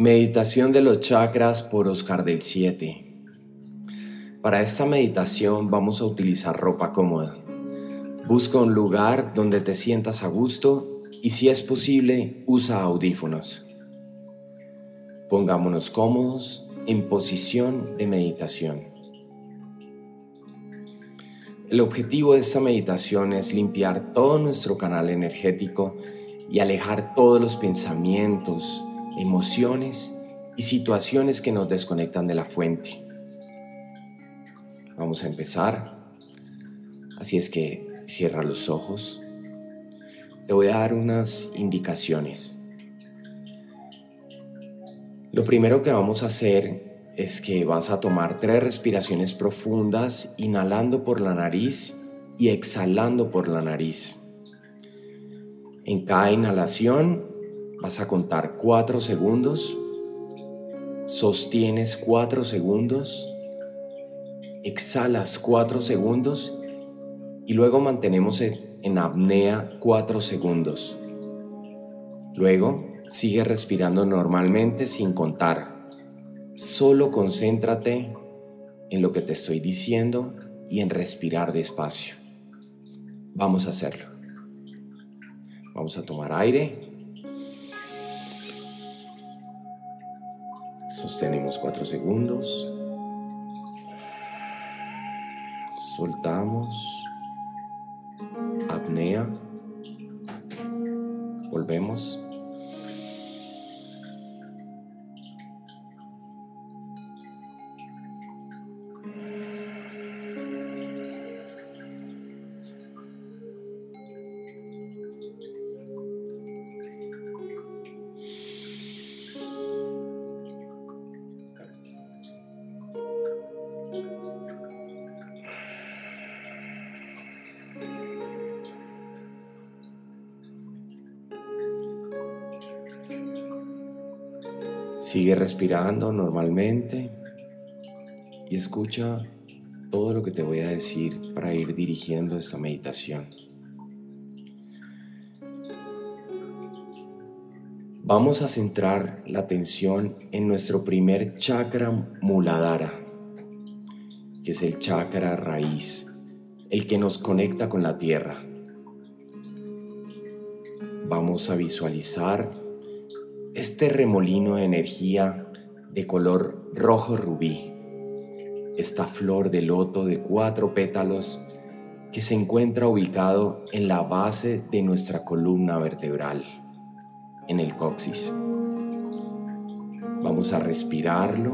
Meditación de los chakras por Oscar del 7. Para esta meditación vamos a utilizar ropa cómoda. Busca un lugar donde te sientas a gusto y si es posible usa audífonos. Pongámonos cómodos en posición de meditación. El objetivo de esta meditación es limpiar todo nuestro canal energético y alejar todos los pensamientos, emociones y situaciones que nos desconectan de la fuente. Vamos a empezar. Así es que cierra los ojos. Te voy a dar unas indicaciones. Lo primero que vamos a hacer es que vas a tomar tres respiraciones profundas, inhalando por la nariz y exhalando por la nariz. En cada inhalación Vas a contar cuatro segundos. Sostienes cuatro segundos. Exhalas cuatro segundos. Y luego mantenemos en apnea cuatro segundos. Luego sigue respirando normalmente sin contar. Solo concéntrate en lo que te estoy diciendo y en respirar despacio. Vamos a hacerlo. Vamos a tomar aire. Sostenemos cuatro segundos. Soltamos. Apnea. Volvemos. Sigue respirando normalmente y escucha todo lo que te voy a decir para ir dirigiendo esta meditación. Vamos a centrar la atención en nuestro primer chakra muladhara, que es el chakra raíz, el que nos conecta con la tierra. Vamos a visualizar este remolino de energía de color rojo rubí, esta flor de loto de cuatro pétalos que se encuentra ubicado en la base de nuestra columna vertebral, en el coxis. Vamos a respirarlo,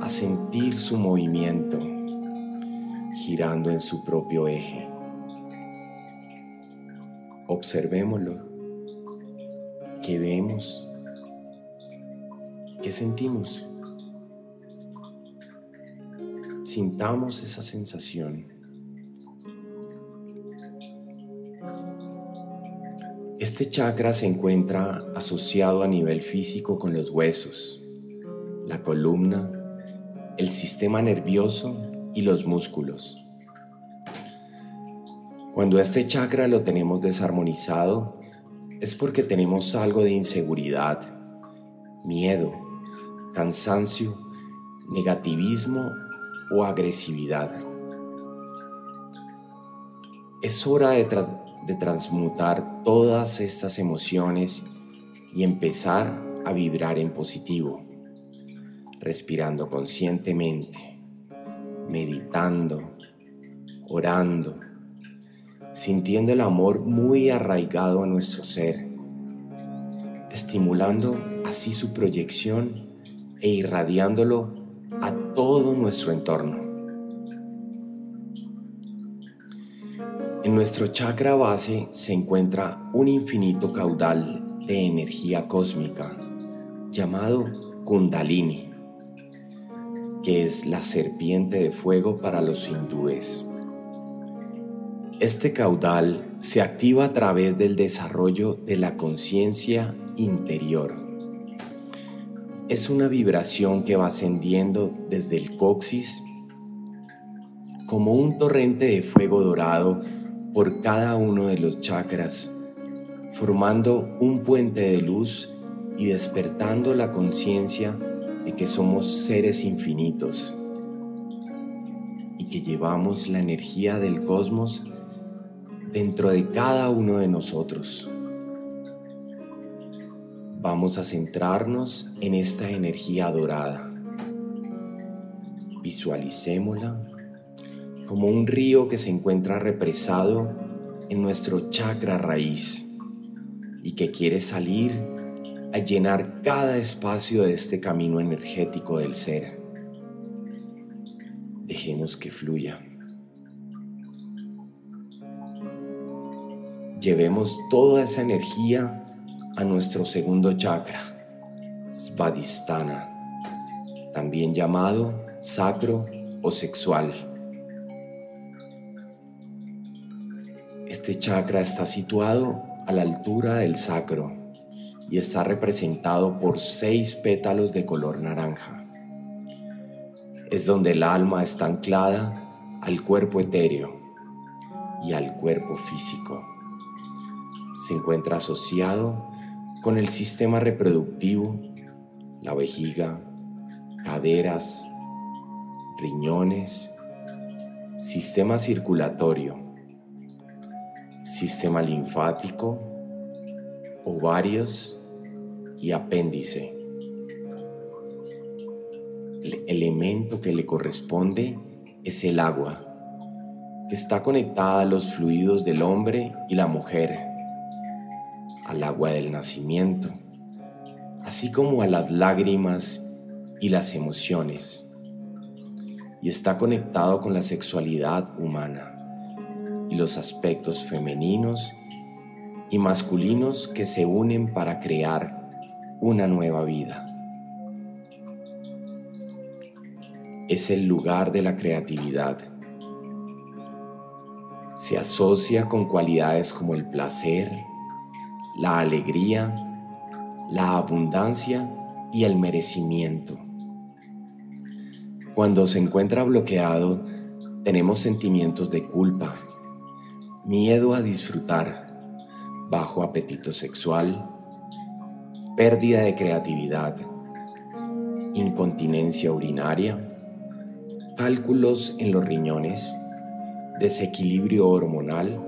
a sentir su movimiento girando en su propio eje. Observémoslo ¿Qué vemos? ¿Qué sentimos? Sintamos esa sensación. Este chakra se encuentra asociado a nivel físico con los huesos, la columna, el sistema nervioso y los músculos. Cuando este chakra lo tenemos desarmonizado, es porque tenemos algo de inseguridad, miedo, cansancio, negativismo o agresividad. Es hora de, transmutar todas estas emociones y empezar a vibrar en positivo, respirando conscientemente, meditando, orando sintiendo el amor muy arraigado a nuestro ser, estimulando así su proyección e irradiándolo a todo nuestro entorno. En nuestro chakra base se encuentra un infinito caudal de energía cósmica llamado Kundalini, que es la serpiente de fuego para los hindúes. Este caudal se activa a través del desarrollo de la conciencia interior. Es una vibración que va ascendiendo desde el coxis como un torrente de fuego dorado por cada uno de los chakras, formando un puente de luz y despertando la conciencia de que somos seres infinitos y que llevamos la energía del cosmos dentro de cada uno de nosotros. Vamos a centrarnos en esta energía dorada. Visualicémosla como un río que se encuentra represado en nuestro chakra raíz y que quiere salir a llenar cada espacio de este camino energético del ser. Dejemos que fluya. Llevemos toda esa energía a nuestro segundo chakra, Svadhisthana, también llamado sacro o sexual. Este chakra está situado a la altura del sacro y está representado por seis pétalos de color naranja. Es donde el alma está anclada al cuerpo etéreo y al cuerpo físico. Se encuentra asociado con el sistema reproductivo, la vejiga, caderas, riñones, sistema circulatorio, sistema linfático, ovarios y apéndice. El elemento que le corresponde es el agua, que está conectada a los fluidos del hombre y la mujer, al agua del nacimiento, así como a las lágrimas y las emociones, y está conectado con la sexualidad humana y los aspectos femeninos y masculinos que se unen para crear una nueva vida. Es el lugar de la creatividad. Se asocia con cualidades como el placer, la alegría, la abundancia y el merecimiento. Cuando se encuentra bloqueado, tenemos sentimientos de culpa, miedo a disfrutar, bajo apetito sexual, pérdida de creatividad, incontinencia urinaria, cálculos en los riñones, desequilibrio hormonal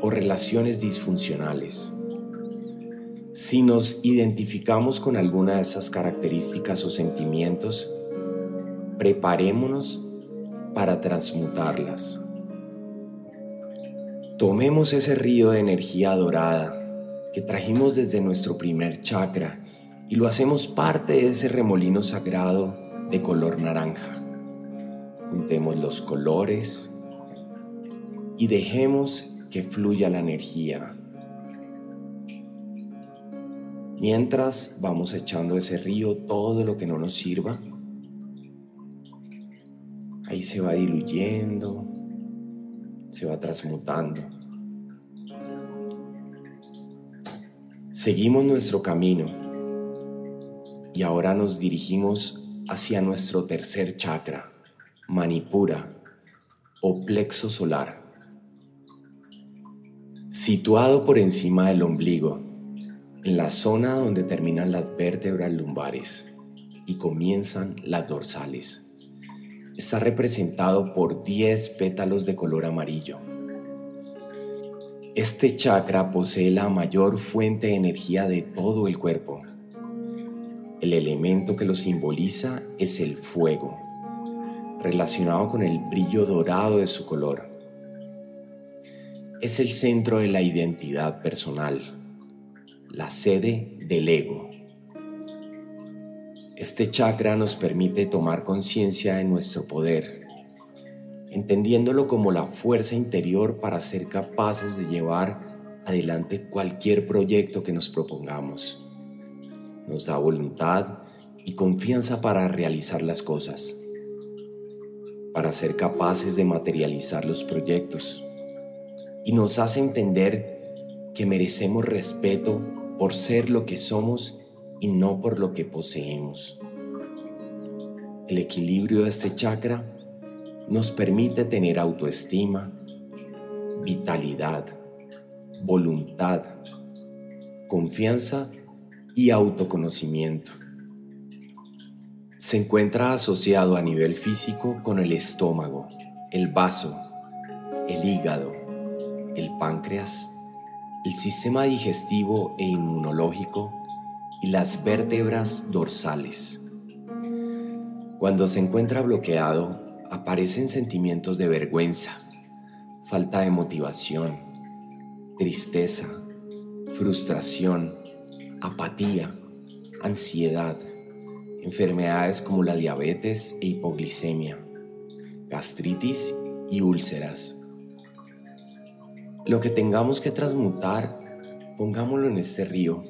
o relaciones disfuncionales. Si nos identificamos con alguna de esas características o sentimientos, preparémonos para transmutarlas. Tomemos ese río de energía dorada que trajimos desde nuestro primer chakra y lo hacemos parte de ese remolino sagrado de color naranja. Juntemos los colores y dejemos que fluya la energía. Mientras vamos echando ese río todo lo que no nos sirva, ahí se va diluyendo, se va transmutando. Seguimos nuestro camino y ahora nos dirigimos hacia nuestro tercer chakra, Manipura o plexo solar. Situado por encima del ombligo, en la zona donde terminan las vértebras lumbares y comienzan las dorsales está representado por 10 pétalos de color amarillo. Este chakra posee la mayor fuente de energía de todo el cuerpo. El elemento que lo simboliza es el fuego, relacionado con el brillo dorado de su color. Es el centro de la identidad personal, la sede del ego. Este chakra nos permite tomar conciencia de nuestro poder, entendiéndolo como la fuerza interior para ser capaces de llevar adelante cualquier proyecto que nos propongamos. Nos da voluntad y confianza para realizar las cosas, para ser capaces de materializar los proyectos y nos hace entender que merecemos respeto por ser lo que somos y no por lo que poseemos. El equilibrio de este chakra nos permite tener autoestima, vitalidad, voluntad, confianza y autoconocimiento. Se encuentra asociado a nivel físico con el estómago, el vaso, el hígado, el páncreas, el sistema digestivo e inmunológico y las vértebras dorsales. Cuando se encuentra bloqueado, aparecen sentimientos de vergüenza, falta de motivación, tristeza, frustración, apatía, ansiedad, enfermedades como la diabetes e hipoglicemia, gastritis y úlceras. Lo que tengamos que transmutar, pongámoslo en este río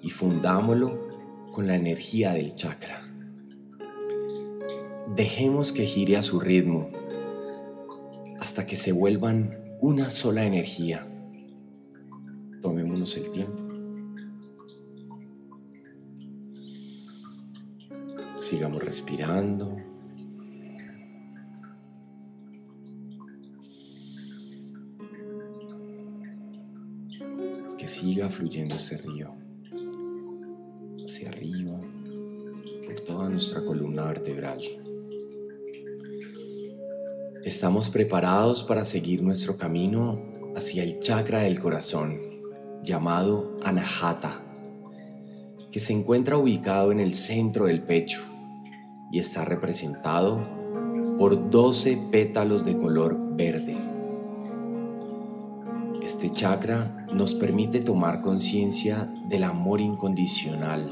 y fundámoslo con la energía del chakra. Dejemos que gire a su ritmo hasta que se vuelvan una sola energía. Tomémonos el tiempo. Sigamos respirando. Que siga fluyendo ese río hacia arriba por toda nuestra columna vertebral. Estamos preparados para seguir nuestro camino hacia el chakra del corazón, llamado Anahata, que se encuentra ubicado en el centro del pecho y está representado por 12 pétalos de color verde. Este chakra nos permite tomar conciencia del amor incondicional,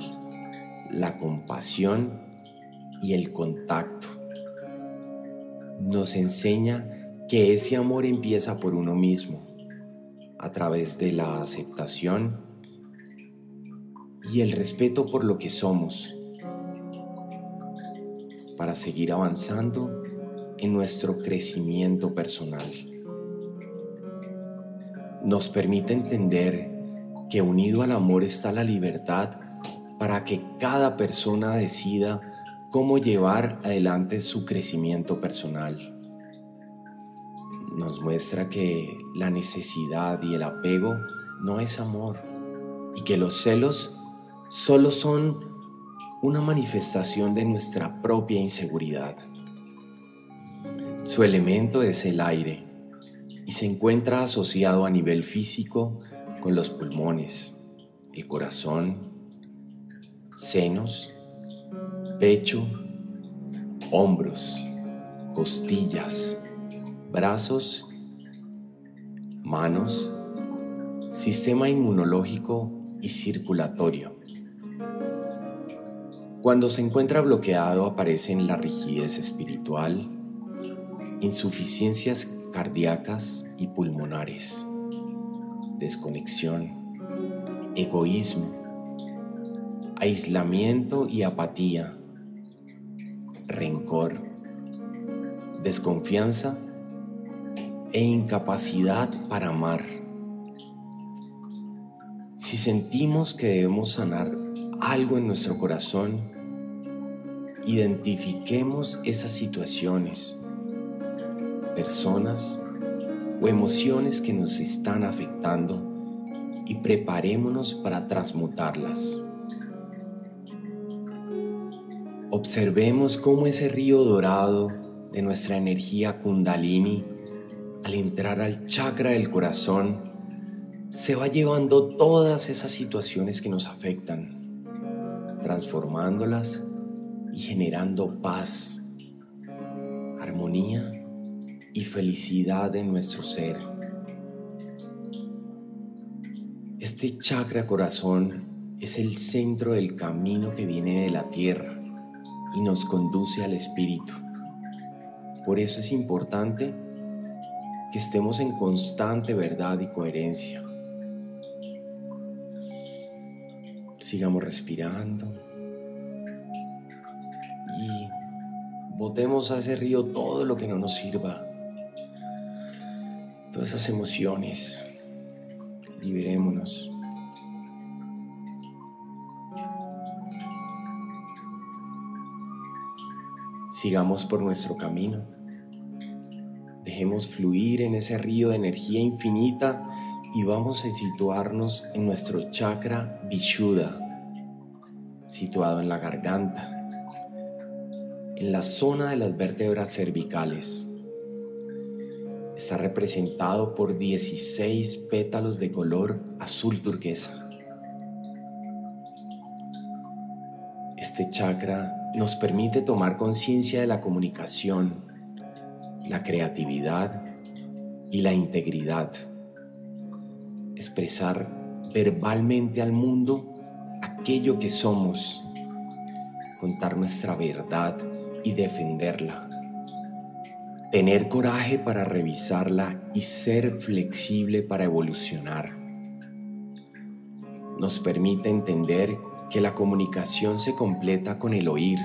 la compasión y el contacto nos enseña que ese amor empieza por uno mismo, a través de la aceptación y el respeto por lo que somos, para seguir avanzando en nuestro crecimiento personal. Nos permite entender que unido al amor está la libertad para que cada persona decida cómo llevar adelante su crecimiento personal. Nos muestra que la necesidad y el apego no es amor y que los celos solo son una manifestación de nuestra propia inseguridad. Su elemento es el aire se encuentra asociado a nivel físico con los pulmones, el corazón, senos pecho, hombros, costillas, brazos, manos, sistema inmunológico y circulatorio. Cuando se encuentra bloqueado aparecen la rigidez espiritual, insuficiencias cardíacas y pulmonares, desconexión, egoísmo, aislamiento y apatía, rencor, desconfianza e incapacidad para amar. Si sentimos que debemos sanar algo en nuestro corazón, identifiquemos esas situaciones, personas o emociones que nos están afectando y preparémonos para transmutarlas. Observemos cómo ese río dorado de nuestra energía kundalini, al entrar al chakra del corazón, se va llevando todas esas situaciones que nos afectan, transformándolas y generando paz, armonía y felicidad en nuestro ser. Este chakra corazón es el centro del camino que viene de la tierra y nos conduce al Espíritu. Por eso es importante que estemos en constante verdad y coherencia. Sigamos respirando y botemos a ese río todo lo que no nos sirva, todas esas emociones, liberémonos. Sigamos por nuestro camino. Dejemos fluir en ese río de energía infinita y vamos a situarnos en nuestro chakra Vishuddha, situado en la garganta, en la zona de las vértebras cervicales. Está representado por 16 pétalos de color azul turquesa. Este chakra nos permite tomar conciencia de la comunicación, la creatividad y la integridad. Expresar verbalmente al mundo aquello que somos, contar nuestra verdad y defenderla. Tener coraje para revisarla y ser flexible para evolucionar. Nos permite entender que la comunicación se completa con el oír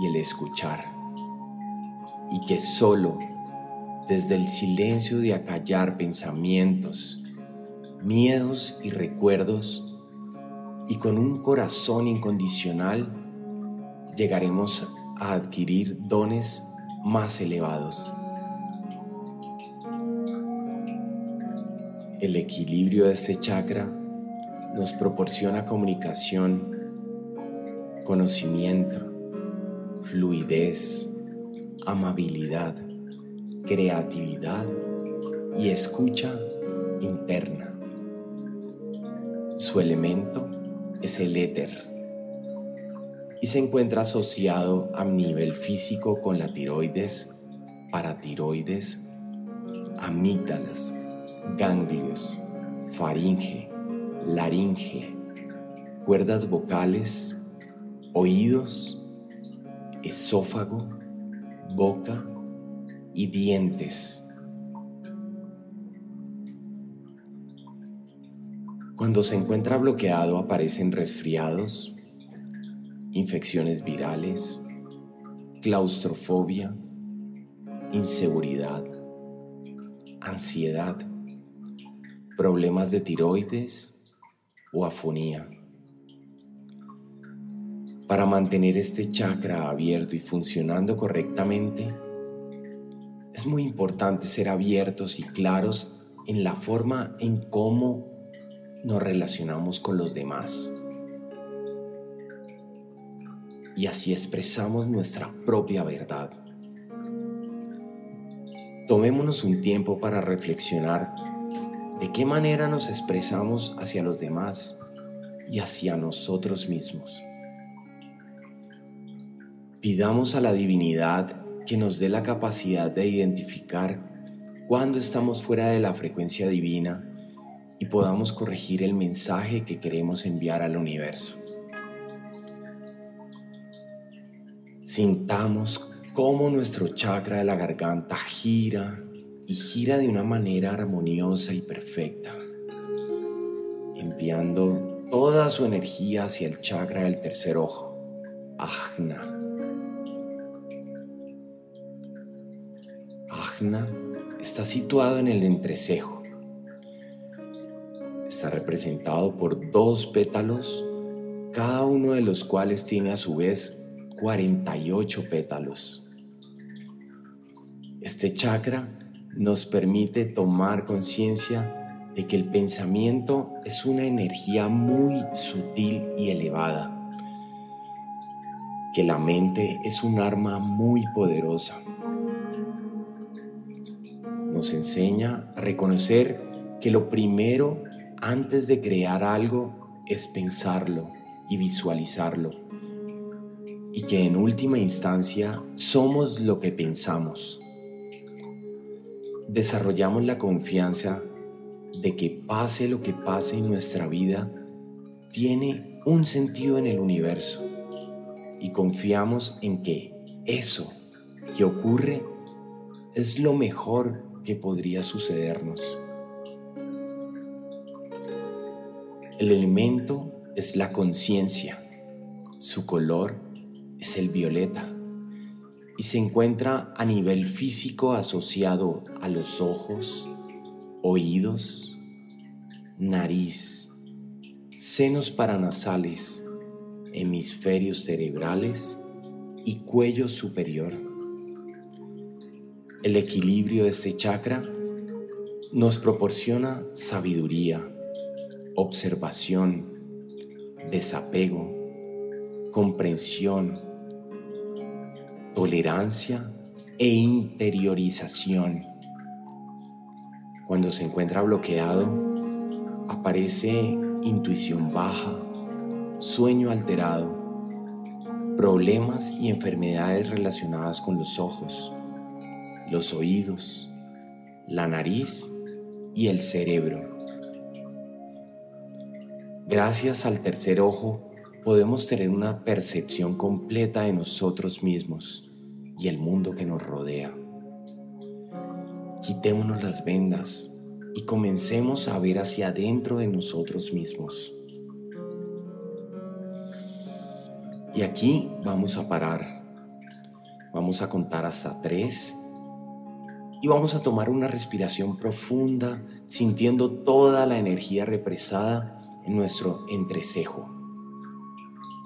y el escuchar y que solo desde el silencio de acallar pensamientos, miedos y recuerdos y con un corazón incondicional llegaremos a adquirir dones más elevados. El equilibrio de este chakra nos proporciona comunicación, conocimiento, fluidez, amabilidad, creatividad y escucha interna. Su elemento es el éter y se encuentra asociado a nivel físico con la tiroides, paratiroides, amígdalas, ganglios, faringe, laringe, cuerdas vocales, oídos, esófago, boca y dientes. Cuando se encuentra bloqueado aparecen resfriados, infecciones virales, claustrofobia, inseguridad, ansiedad, problemas de tiroides o afonía. Para mantener este chakra abierto y funcionando correctamente, es muy importante ser abiertos y claros en la forma en cómo nos relacionamos con los demás. Y así expresamos nuestra propia verdad. Tomémonos un tiempo para reflexionar de qué manera nos expresamos hacia los demás y hacia nosotros mismos. Pidamos a la divinidad que nos dé la capacidad de identificar cuando estamos fuera de la frecuencia divina y podamos corregir el mensaje que queremos enviar al universo. Sintamos cómo nuestro chakra de la garganta gira y gira de una manera armoniosa y perfecta, enviando toda su energía hacia el chakra del tercer ojo, Ajna está situado en el entrecejo. Está representado por dos pétalos, cada uno de los cuales tiene a su vez 48 pétalos. Este chakra nos permite tomar conciencia de que el pensamiento es una energía muy sutil y elevada, que la mente es un arma muy poderosa nos enseña a reconocer que lo primero antes de crear algo es pensarlo y visualizarlo. Y que en última instancia somos lo que pensamos. Desarrollamos la confianza de que pase lo que pase en nuestra vida, tiene un sentido en el universo. Y confiamos en que eso que ocurre es lo mejor que podría sucedernos. El elemento es la conciencia. Su color es el violeta y se encuentra a nivel físico asociado a los ojos, oídos, nariz, senos paranasales, hemisferios cerebrales y cuello superior. El equilibrio de este chakra nos proporciona sabiduría, observación, desapego, comprensión, tolerancia e interiorización. Cuando se encuentra bloqueado, aparece intuición baja, sueño alterado, problemas y enfermedades relacionadas con los ojos, los oídos, la nariz y el cerebro. Gracias al tercer ojo podemos tener una percepción completa de nosotros mismos y el mundo que nos rodea. Quitémonos las vendas y comencemos a ver hacia adentro de nosotros mismos. Y aquí vamos a parar. Vamos a contar hasta tres y vamos a tomar una respiración profunda sintiendo toda la energía represada en nuestro entrecejo.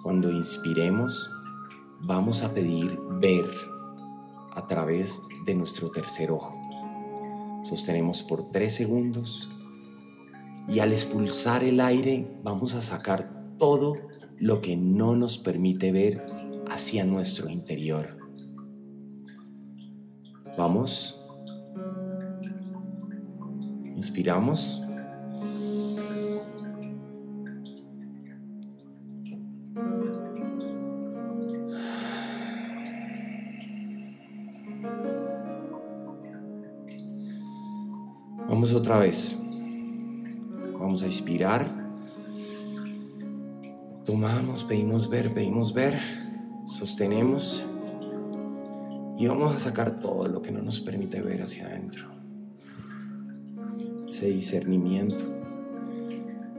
Cuando inspiremos, vamos a pedir ver a través de nuestro tercer ojo. Sostenemos por tres segundos y al expulsar el aire vamos a sacar todo lo que no nos permite ver hacia nuestro interior. Vamos Inspiramos. Otra vez. Vamos a inspirar. Tomamos, pedimos ver, pedimos ver. Sostenemos. Y vamos a sacar todo lo que no nos permite ver hacia adentro ese discernimiento,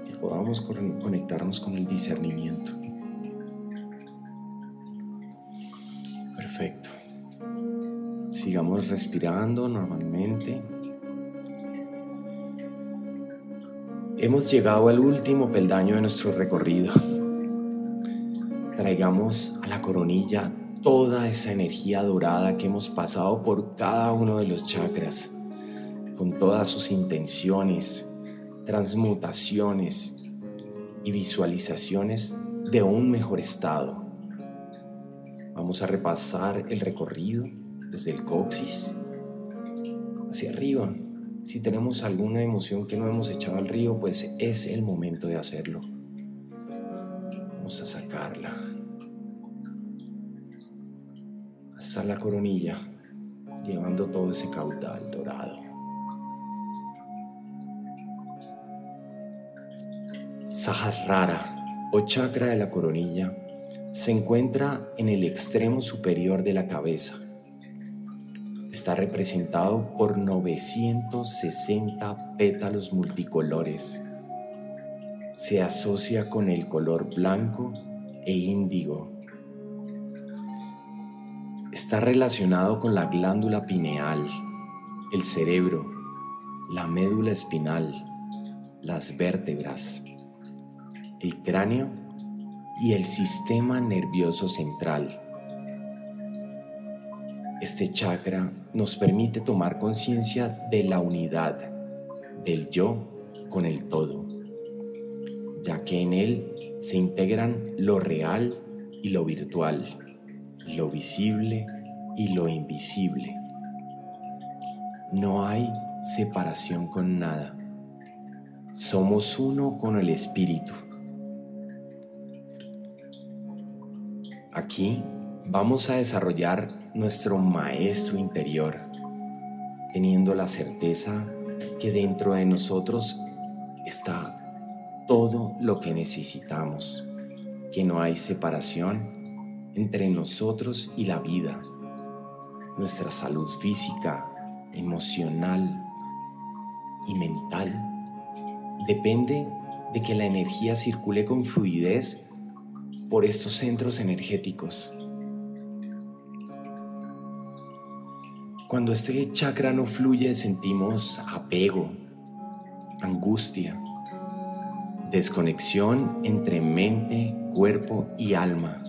que podamos conectarnos con el discernimiento. Perfecto. Sigamos respirando normalmente. Hemos llegado al último peldaño de nuestro recorrido. Traigamos a la coronilla toda esa energía dorada que hemos pasado por cada uno de los chakras con todas sus intenciones, transmutaciones y visualizaciones de un mejor estado. Vamos a repasar el recorrido desde el coxis hacia arriba. Si tenemos alguna emoción que no hemos echado al río, pues es el momento de hacerlo. Vamos a sacarla hasta la coronilla, llevando todo ese caudal dorado. Sahasrara o chakra de la coronilla se encuentra en el extremo superior de la cabeza. Está representado por 960 pétalos multicolores. Se asocia con el color blanco e índigo. Está relacionado con la glándula pineal, el cerebro, la médula espinal, las vértebras el cráneo y el sistema nervioso central. Este chakra nos permite tomar conciencia de la unidad del yo con el todo, ya que en él se integran lo real y lo virtual, lo visible y lo invisible. No hay separación con nada. Somos uno con el espíritu. Aquí vamos a desarrollar nuestro maestro interior, teniendo la certeza que dentro de nosotros está todo lo que necesitamos, que no hay separación entre nosotros y la vida, nuestra salud física, emocional y mental. Depende de que la energía circule con fluidez por estos centros energéticos. Cuando este chakra no fluye sentimos apego, angustia, desconexión entre mente, cuerpo y alma,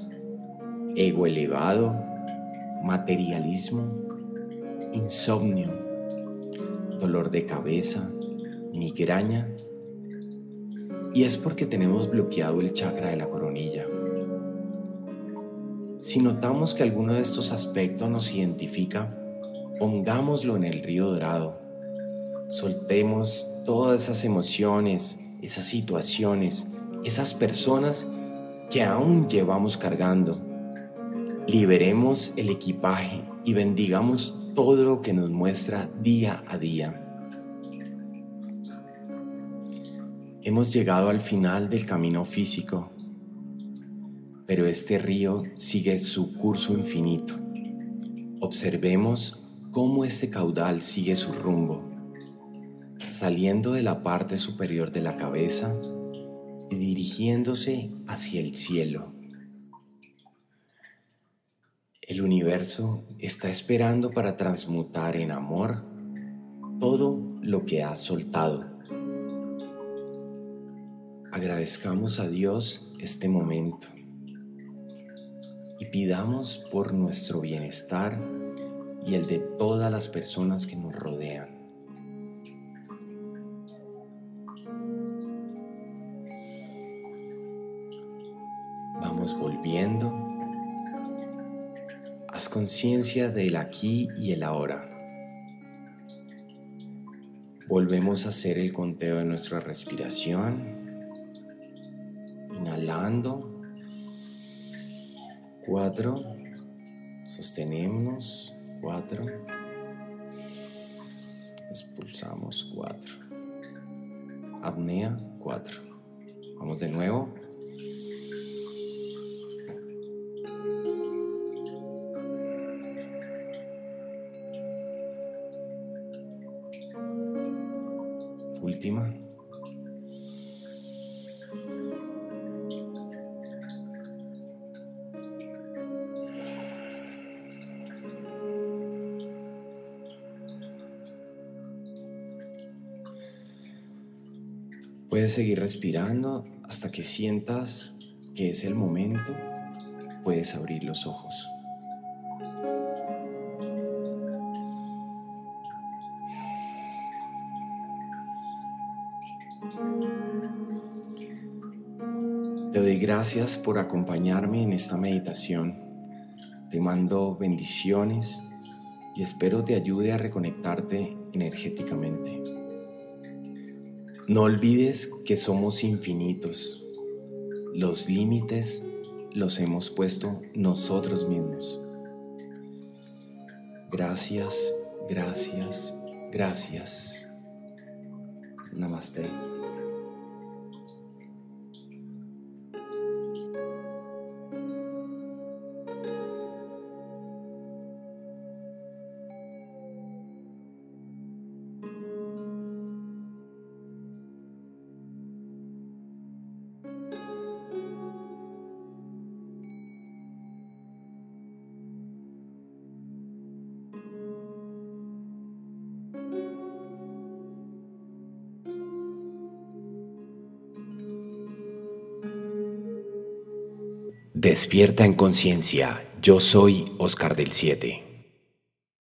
ego elevado, materialismo, insomnio, dolor de cabeza, migraña, y es porque tenemos bloqueado el chakra de la coronilla. Si notamos que alguno de estos aspectos nos identifica, pongámoslo en el río dorado. Soltemos todas esas emociones, esas situaciones, esas personas que aún llevamos cargando. Liberemos el equipaje y bendigamos todo lo que nos muestra día a día. Hemos llegado al final del camino físico, pero este río sigue su curso infinito. Observemos cómo este caudal sigue su rumbo, saliendo de la parte superior de la cabeza y dirigiéndose hacia el cielo. El universo está esperando para transmutar en amor todo lo que ha soltado. Agradezcamos a Dios este momento y pidamos por nuestro bienestar y el de todas las personas que nos rodean. Vamos volviendo. Haz conciencia del aquí y el ahora. Volvemos a hacer el conteo de nuestra respiración. Inhalando. Cuatro. Sostenemos. Cuatro. Expulsamos. Cuatro. Apnea. Cuatro. Vamos de nuevo. Última. Puedes seguir respirando hasta que sientas que es el momento. Puedes abrir los ojos. Te doy gracias por acompañarme en esta meditación. Te mando bendiciones y espero te ayude a reconectarte energéticamente. No olvides que somos infinitos. Los límites los hemos puesto nosotros mismos. Gracias, gracias, gracias. Namaste. Despierta en conciencia. Yo soy Oscar del 7.